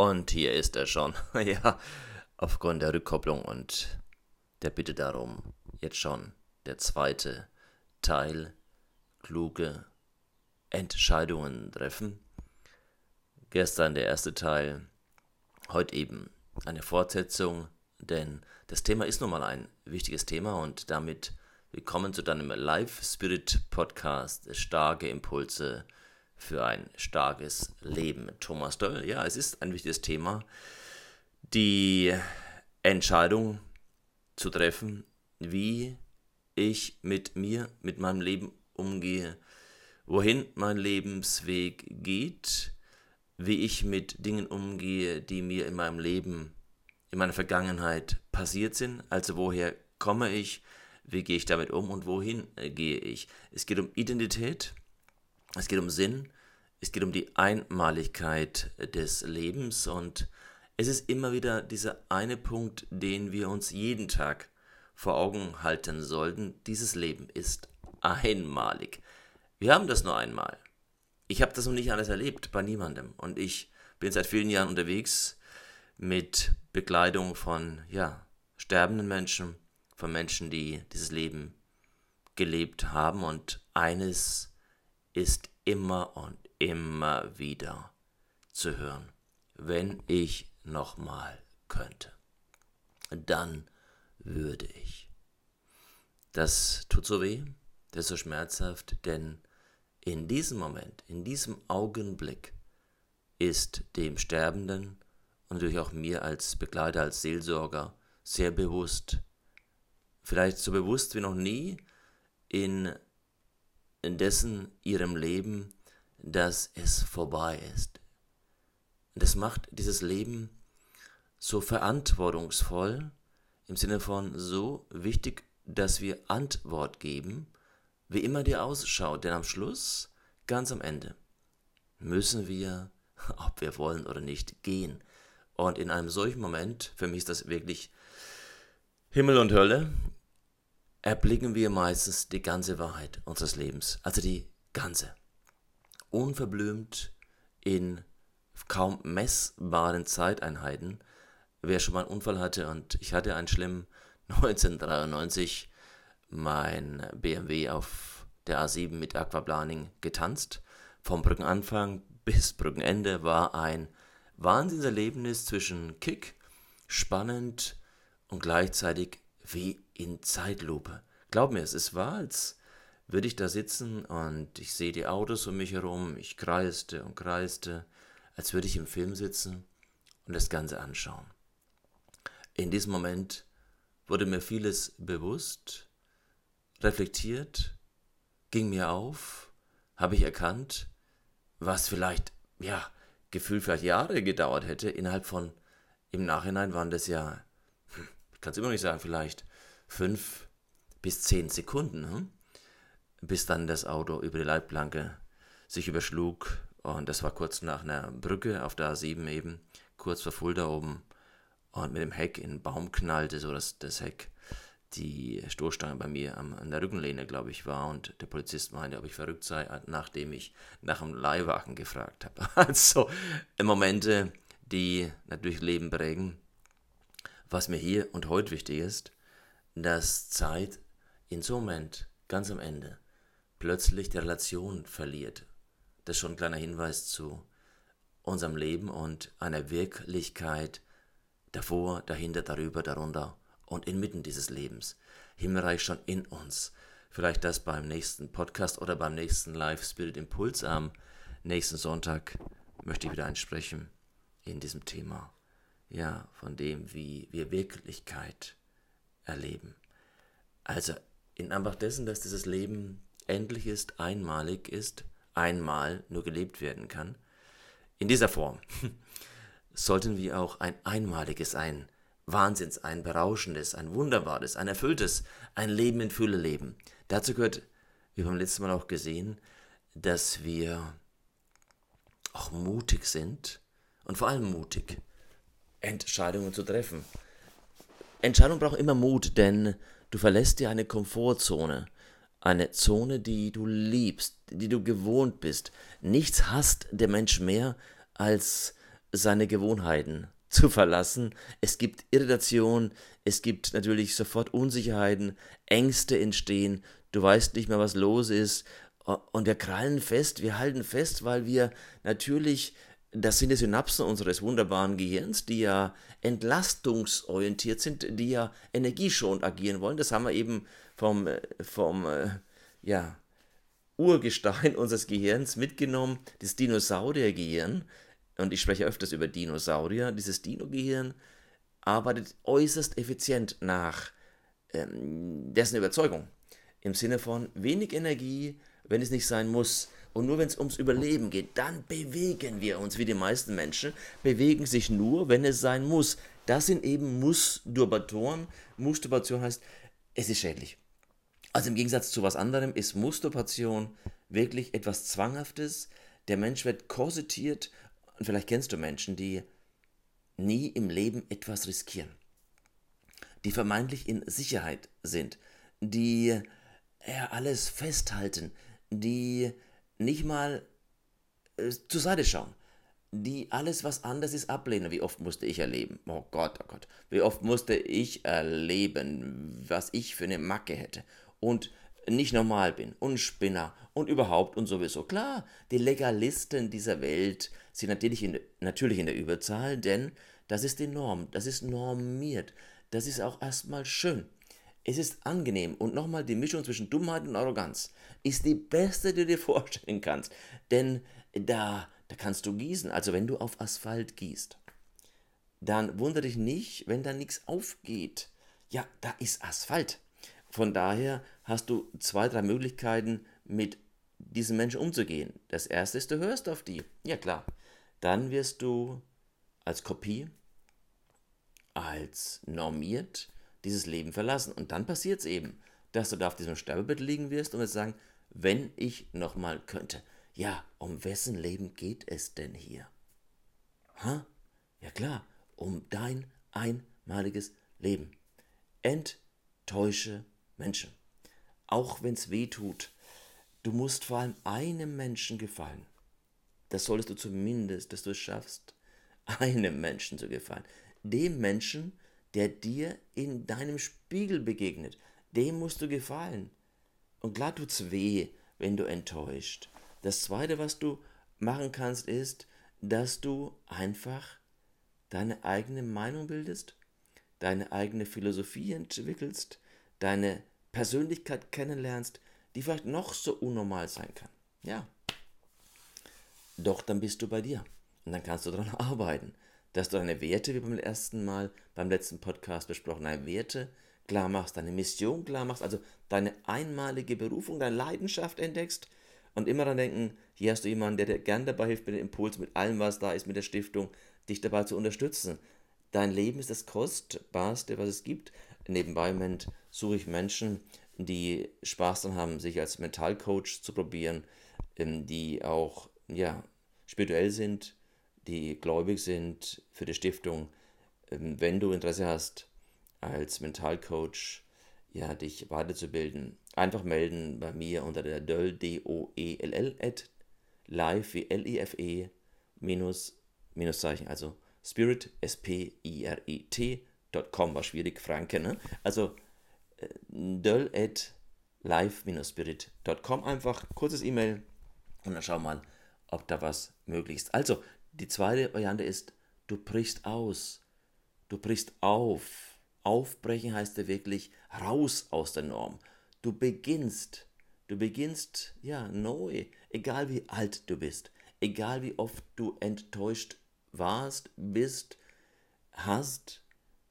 Und hier ist er schon. ja, aufgrund der Rückkopplung und der Bitte darum, jetzt schon der zweite Teil, kluge Entscheidungen treffen. Gestern der erste Teil, heute eben eine Fortsetzung, denn das Thema ist nun mal ein wichtiges Thema und damit willkommen zu deinem Live Spirit Podcast, starke Impulse für ein starkes Leben. Thomas Doll, ja, es ist ein wichtiges Thema, die Entscheidung zu treffen, wie ich mit mir, mit meinem Leben umgehe, wohin mein Lebensweg geht, wie ich mit Dingen umgehe, die mir in meinem Leben, in meiner Vergangenheit passiert sind, also woher komme ich, wie gehe ich damit um? Und wohin gehe ich. Es geht um Identität, es geht um Sinn, es geht um die Einmaligkeit des Lebens und es ist immer wieder dieser eine Punkt, den wir uns jeden Tag vor Augen halten sollten. Dieses Leben ist einmalig. Wir haben das nur einmal. Ich habe das noch nicht alles erlebt bei niemandem und ich bin seit vielen Jahren unterwegs mit Bekleidung von ja, sterbenden Menschen, von Menschen, die dieses Leben gelebt haben und eines ist immer und immer wieder zu hören. Wenn ich nochmal könnte, dann würde ich. Das tut so weh, das ist so schmerzhaft, denn in diesem Moment, in diesem Augenblick ist dem Sterbenden und natürlich auch mir als Begleiter, als Seelsorger sehr bewusst, vielleicht so bewusst wie noch nie in, in dessen ihrem Leben, dass es vorbei ist. Das macht dieses Leben so verantwortungsvoll, im Sinne von so wichtig, dass wir Antwort geben, wie immer die ausschaut, denn am Schluss, ganz am Ende, müssen wir, ob wir wollen oder nicht, gehen. Und in einem solchen Moment, für mich ist das wirklich Himmel und Hölle, erblicken wir meistens die ganze Wahrheit unseres Lebens, also die ganze unverblümt in kaum messbaren Zeiteinheiten. Wer schon mal einen Unfall hatte und ich hatte einen schlimmen 1993 mein BMW auf der A7 mit Aquaplaning getanzt. Vom Brückenanfang bis Brückenende war ein Wahnsinnserlebnis zwischen Kick, spannend und gleichzeitig wie in Zeitlupe. Glaub mir, es war, als würde ich da sitzen und ich sehe die Autos um mich herum, ich kreiste und kreiste, als würde ich im Film sitzen und das Ganze anschauen. In diesem Moment wurde mir vieles bewusst, reflektiert, ging mir auf, habe ich erkannt, was vielleicht, ja, Gefühl vielleicht Jahre gedauert hätte, innerhalb von, im Nachhinein waren das ja, hm, ich kann es immer nicht sagen, vielleicht fünf bis zehn Sekunden. Hm? Bis dann das Auto über die Leitplanke sich überschlug. Und das war kurz nach einer Brücke auf der A7 eben, kurz vor Fulda oben. Und mit dem Heck in den Baum knallte, so dass das Heck die Stoßstange bei mir am, an der Rückenlehne, glaube ich, war. Und der Polizist meinte, ob ich verrückt sei, nachdem ich nach einem Leihwagen gefragt habe. Also Momente, die natürlich Leben prägen. Was mir hier und heute wichtig ist, dass Zeit in so einem Moment, ganz am Ende, plötzlich die Relation verliert. Das ist schon ein kleiner Hinweis zu unserem Leben und einer Wirklichkeit davor, dahinter, darüber, darunter und inmitten dieses Lebens. Himmelreich schon in uns. Vielleicht das beim nächsten Podcast oder beim nächsten Live Spirit Impuls am nächsten Sonntag möchte ich wieder einsprechen in diesem Thema. Ja, von dem, wie wir Wirklichkeit erleben. Also in Anbetracht dessen, dass dieses Leben endlich ist, einmalig ist, einmal nur gelebt werden kann. In dieser Form sollten wir auch ein einmaliges, ein Wahnsinns, ein berauschendes, ein wunderbares, ein erfülltes, ein Leben in Fülle leben. Dazu gehört, wie beim letzten Mal auch gesehen, dass wir auch mutig sind und vor allem mutig, Entscheidungen zu treffen. Entscheidung braucht immer Mut, denn du verlässt dir eine Komfortzone eine Zone, die du liebst, die du gewohnt bist. Nichts hasst der Mensch mehr als seine Gewohnheiten zu verlassen. Es gibt Irritation, es gibt natürlich sofort Unsicherheiten, Ängste entstehen, du weißt nicht mehr, was los ist. Und wir krallen fest, wir halten fest, weil wir natürlich, das sind die Synapsen unseres wunderbaren Gehirns, die ja entlastungsorientiert sind, die ja energieschonend agieren wollen. Das haben wir eben vom, vom ja, Urgestein unseres Gehirns mitgenommen, das Dinosauriergehirn und ich spreche öfters über Dinosaurier, dieses Dino-Gehirn arbeitet äußerst effizient nach ähm, dessen Überzeugung. Im Sinne von wenig Energie, wenn es nicht sein muss. Und nur wenn es ums Überleben geht, dann bewegen wir uns, wie die meisten Menschen, bewegen sich nur, wenn es sein muss. Das sind eben Musturbatoren. Musturbation heißt, es ist schädlich. Also im Gegensatz zu was anderem ist Musturbation wirklich etwas Zwanghaftes. Der Mensch wird korsetiert und vielleicht kennst du Menschen, die nie im Leben etwas riskieren, die vermeintlich in Sicherheit sind, die ja, alles festhalten, die nicht mal äh, zur Seite schauen, die alles, was anders ist, ablehnen. Wie oft musste ich erleben? Oh Gott, oh Gott. Wie oft musste ich erleben, was ich für eine Macke hätte. Und nicht normal bin und Spinner und überhaupt und sowieso. Klar, die Legalisten dieser Welt sind natürlich in, natürlich in der Überzahl, denn das ist die Norm, das ist normiert, das ist auch erstmal schön. Es ist angenehm und nochmal die Mischung zwischen Dummheit und Arroganz ist die beste, die du dir vorstellen kannst, denn da, da kannst du gießen, also wenn du auf Asphalt gießt, dann wundere dich nicht, wenn da nichts aufgeht. Ja, da ist Asphalt. Von daher hast du zwei, drei Möglichkeiten, mit diesen Menschen umzugehen. Das erste ist, du hörst auf die. Ja klar. Dann wirst du als Kopie, als normiert dieses Leben verlassen. Und dann passiert es eben, dass du da auf diesem Sterbebett liegen wirst und wirst sagen, wenn ich nochmal könnte. Ja, um wessen Leben geht es denn hier? Ha? Ja klar, um dein einmaliges Leben. Enttäusche Menschen. Auch wenn es weh tut. Du musst vor allem einem Menschen gefallen. Das solltest du zumindest, dass du es schaffst, einem Menschen zu gefallen. Dem Menschen, der dir in deinem Spiegel begegnet. Dem musst du gefallen. Und klar tut's weh, wenn du enttäuscht. Das zweite, was du machen kannst, ist, dass du einfach deine eigene Meinung bildest, deine eigene Philosophie entwickelst, deine Persönlichkeit kennenlernst, die vielleicht noch so unnormal sein kann. Ja. Doch dann bist du bei dir. Und dann kannst du daran arbeiten, dass du deine Werte, wie beim ersten Mal, beim letzten Podcast besprochen, deine Werte klar machst, deine Mission klar machst, also deine einmalige Berufung, deine Leidenschaft entdeckst und immer daran denken, hier hast du jemanden, der dir gern dabei hilft mit dem Impuls, mit allem, was da ist, mit der Stiftung, dich dabei zu unterstützen. Dein Leben ist das Kostbarste, was es gibt. Nebenbei Moment, suche ich Menschen, die Spaß daran haben, sich als Mentalcoach zu probieren, ähm, die auch ja, spirituell sind, die gläubig sind für die Stiftung. Ähm, wenn du Interesse hast, als Mentalcoach ja, dich weiterzubilden, einfach melden bei mir unter der Döll, D-O-E-L-L, at live wie L-I-F-E, minus, Minuszeichen, also Spirit, S-P-I-R-I-T.com, war schwierig, Franke, ne? Also äh, döll at live-spirit.com, einfach kurzes E-Mail und dann schau mal, ob da was möglich ist. Also, die zweite Variante ist, du brichst aus, du brichst auf. Aufbrechen heißt ja wirklich raus aus der Norm. Du beginnst, du beginnst ja neu, egal wie alt du bist, egal wie oft du enttäuscht warst, bist, hast,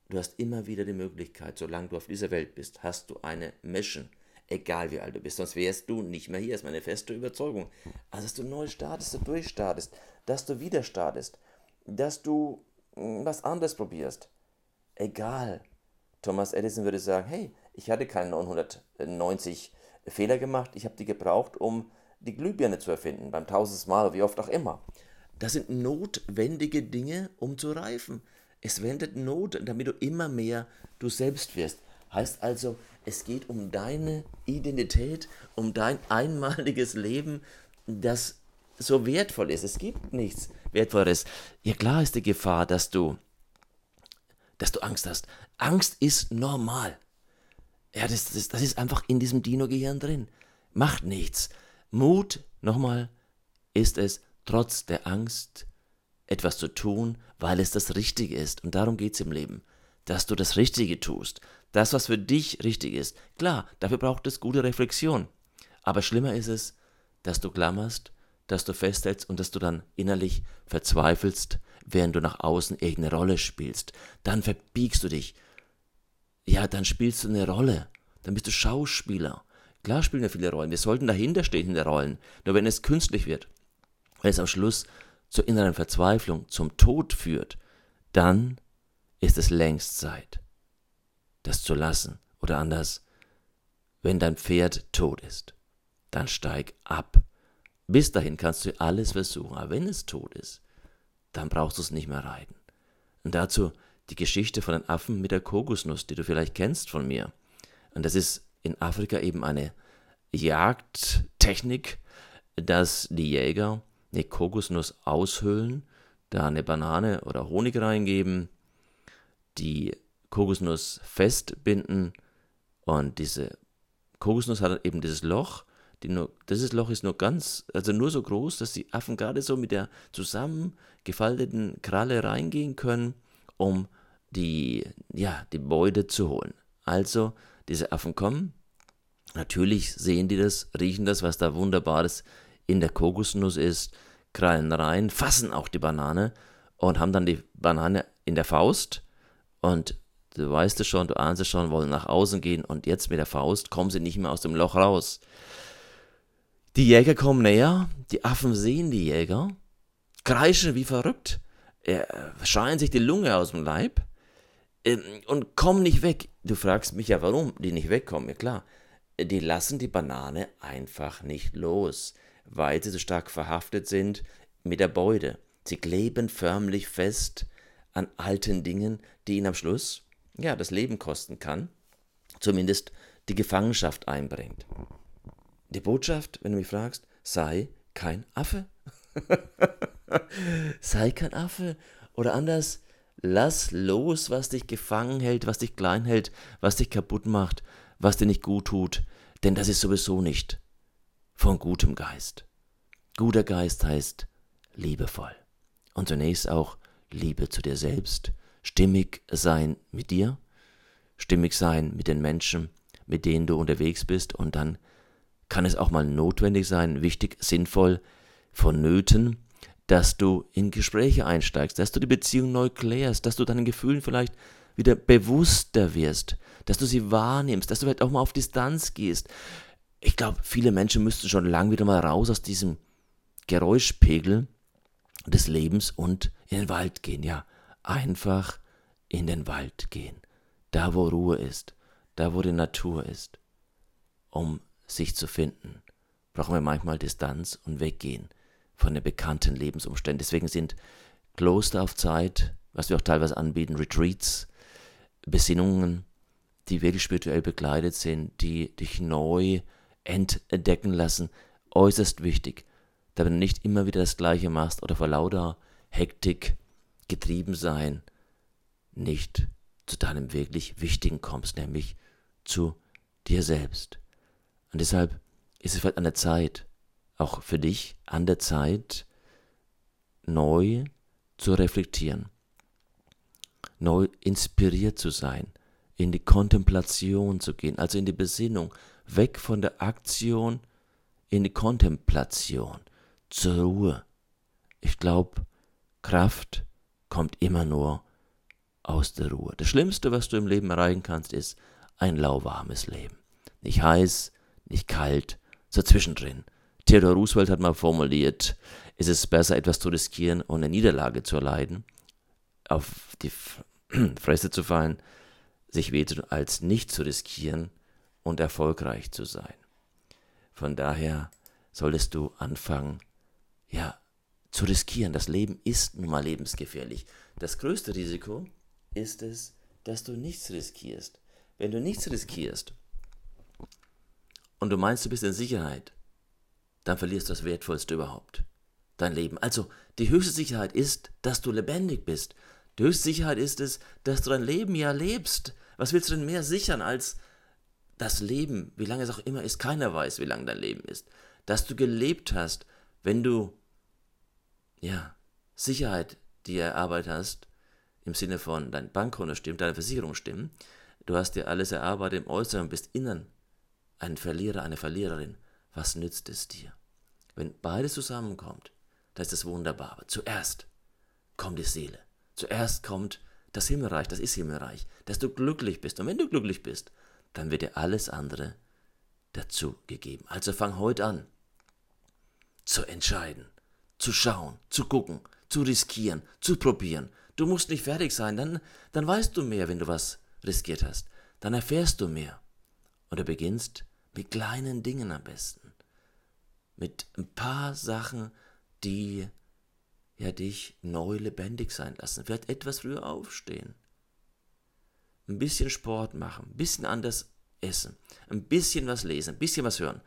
du hast immer wieder die Möglichkeit, solange du auf dieser Welt bist, hast du eine Mission, egal wie alt du bist, sonst wärst du nicht mehr hier, ist meine feste Überzeugung. Also, dass du neu startest, du durchstartest, dass du wieder startest, dass du hm, was anderes probierst. Egal. Thomas Edison würde sagen, hey, ich hatte keine 990 Fehler gemacht, ich habe die gebraucht, um die Glühbirne zu erfinden, beim tausendsten Mal, wie oft auch immer. Das sind notwendige Dinge, um zu reifen. Es wendet Not, damit du immer mehr du selbst wirst. Heißt also, es geht um deine Identität, um dein einmaliges Leben, das so wertvoll ist. Es gibt nichts Wertvolleres. Ja, klar ist die Gefahr, dass du, dass du Angst hast. Angst ist normal. Ja, das, das, das ist einfach in diesem Dino-Gehirn drin. Macht nichts. Mut, nochmal, ist es, trotz der Angst etwas zu tun, weil es das Richtige ist. Und darum geht es im Leben. Dass du das Richtige tust. Das, was für dich richtig ist. Klar, dafür braucht es gute Reflexion. Aber schlimmer ist es, dass du klammerst, dass du festhältst und dass du dann innerlich verzweifelst, während du nach außen irgendeine Rolle spielst. Dann verbiegst du dich. Ja, dann spielst du eine Rolle. Dann bist du Schauspieler. Klar spielen wir viele Rollen. Wir sollten dahinter stehen in den Rollen. Nur wenn es künstlich wird, wenn es am Schluss zur inneren Verzweiflung, zum Tod führt, dann ist es längst Zeit, das zu lassen. Oder anders, wenn dein Pferd tot ist, dann steig ab. Bis dahin kannst du alles versuchen, aber wenn es tot ist, dann brauchst du es nicht mehr reiten. Und dazu die Geschichte von den Affen mit der Kokosnuss, die du vielleicht kennst von mir. Und das ist in Afrika eben eine Jagdtechnik, dass die Jäger eine Kokosnuss aushöhlen, da eine Banane oder Honig reingeben, die Kokosnuss festbinden und diese Kokosnuss hat eben dieses Loch. Nur, dieses Loch ist nur ganz, also nur so groß, dass die Affen gerade so mit der zusammengefalteten Kralle reingehen können, um die, ja, die Beute zu holen. Also, diese Affen kommen, natürlich sehen die das, riechen das, was da Wunderbares in der Kokosnuss ist, krallen rein, fassen auch die Banane und haben dann die Banane in der Faust und du weißt es schon, du ahnst es schon, wollen nach außen gehen und jetzt mit der Faust kommen sie nicht mehr aus dem Loch raus. Die Jäger kommen näher, die Affen sehen die Jäger, kreischen wie verrückt, äh, schreien sich die Lunge aus dem Leib äh, und kommen nicht weg. Du fragst mich ja, warum die nicht wegkommen. Ja klar, die lassen die Banane einfach nicht los weil sie so stark verhaftet sind mit der Beute. Sie kleben förmlich fest an alten Dingen, die ihnen am Schluss ja das Leben kosten kann, zumindest die Gefangenschaft einbringt. Die Botschaft, wenn du mich fragst, sei kein Affe. sei kein Affe. Oder anders, lass los, was dich gefangen hält, was dich klein hält, was dich kaputt macht, was dir nicht gut tut, denn das ist sowieso nicht von gutem Geist. Guter Geist heißt liebevoll. Und zunächst auch Liebe zu dir selbst, stimmig sein mit dir, stimmig sein mit den Menschen, mit denen du unterwegs bist und dann kann es auch mal notwendig sein, wichtig, sinnvoll, vonnöten, dass du in Gespräche einsteigst, dass du die Beziehung neu klärst, dass du deinen Gefühlen vielleicht wieder bewusster wirst, dass du sie wahrnimmst, dass du vielleicht auch mal auf Distanz gehst, ich glaube, viele Menschen müssten schon lang wieder mal raus aus diesem Geräuschpegel des Lebens und in den Wald gehen. Ja, einfach in den Wald gehen. Da, wo Ruhe ist, da, wo die Natur ist. Um sich zu finden, brauchen wir manchmal Distanz und weggehen von den bekannten Lebensumständen. Deswegen sind Kloster auf Zeit, was wir auch teilweise anbieten, Retreats, Besinnungen, die wirklich spirituell begleitet sind, die dich neu entdecken lassen, äußerst wichtig, damit du nicht immer wieder das Gleiche machst oder vor lauter Hektik getrieben sein, nicht zu deinem wirklich Wichtigen kommst, nämlich zu dir selbst. Und deshalb ist es vielleicht an der Zeit, auch für dich an der Zeit, neu zu reflektieren, neu inspiriert zu sein, in die Kontemplation zu gehen, also in die Besinnung, weg von der Aktion in die Kontemplation, zur Ruhe. Ich glaube, Kraft kommt immer nur aus der Ruhe. Das Schlimmste, was du im Leben erreichen kannst, ist ein lauwarmes Leben. Nicht heiß, nicht kalt, so zwischendrin. Theodor Roosevelt hat mal formuliert, es ist besser, etwas zu riskieren und eine Niederlage zu erleiden, auf die Fresse zu fallen, sich weh zu als nicht zu riskieren und erfolgreich zu sein. Von daher solltest du anfangen, ja, zu riskieren. Das Leben ist nun mal lebensgefährlich. Das größte Risiko ist es, dass du nichts riskierst. Wenn du nichts riskierst und du meinst, du bist in Sicherheit, dann verlierst du das Wertvollste überhaupt. dein Leben. Also die höchste Sicherheit ist, dass du lebendig bist. Die höchste Sicherheit ist es, dass du dein Leben ja lebst. Was willst du denn mehr sichern als das Leben, wie lange es auch immer ist? Keiner weiß, wie lange dein Leben ist. Dass du gelebt hast, wenn du, ja, Sicherheit dir erarbeitet hast, im Sinne von dein Bankkonto stimmt, deine Versicherung stimmt, du hast dir alles erarbeitet im Äußeren und bist innen ein Verlierer, eine Verliererin. Was nützt es dir? Wenn beides zusammenkommt, da ist das wunderbar. Aber zuerst kommt die Seele. Zuerst kommt das Himmelreich, das ist Himmelreich, dass du glücklich bist. Und wenn du glücklich bist, dann wird dir alles andere dazu gegeben. Also fang heute an zu entscheiden, zu schauen, zu gucken, zu riskieren, zu probieren. Du musst nicht fertig sein, dann, dann weißt du mehr, wenn du was riskiert hast. Dann erfährst du mehr. Und du beginnst mit kleinen Dingen am besten. Mit ein paar Sachen, die ja dich neu lebendig sein lassen. Vielleicht etwas früher aufstehen. Ein bisschen Sport machen, ein bisschen anders essen, ein bisschen was lesen, ein bisschen was hören.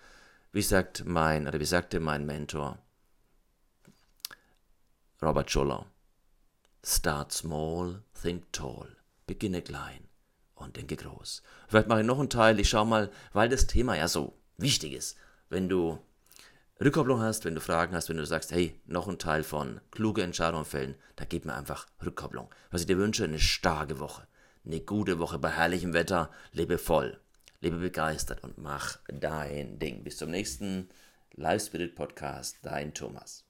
Wie sagt mein, oder wie sagte mein Mentor Robert Schuller, start small, think tall. Beginne klein und denke groß. Vielleicht mache ich noch einen Teil, ich schaue mal, weil das Thema ja so wichtig ist. Wenn du Rückkopplung hast, wenn du Fragen hast, wenn du sagst, hey, noch ein Teil von kluge Entscheidungen fällen, da gib mir einfach Rückkopplung. Was ich dir wünsche, eine starke Woche, eine gute Woche bei herrlichem Wetter, lebe voll, lebe begeistert und mach dein Ding. Bis zum nächsten Live Spirit Podcast, dein Thomas.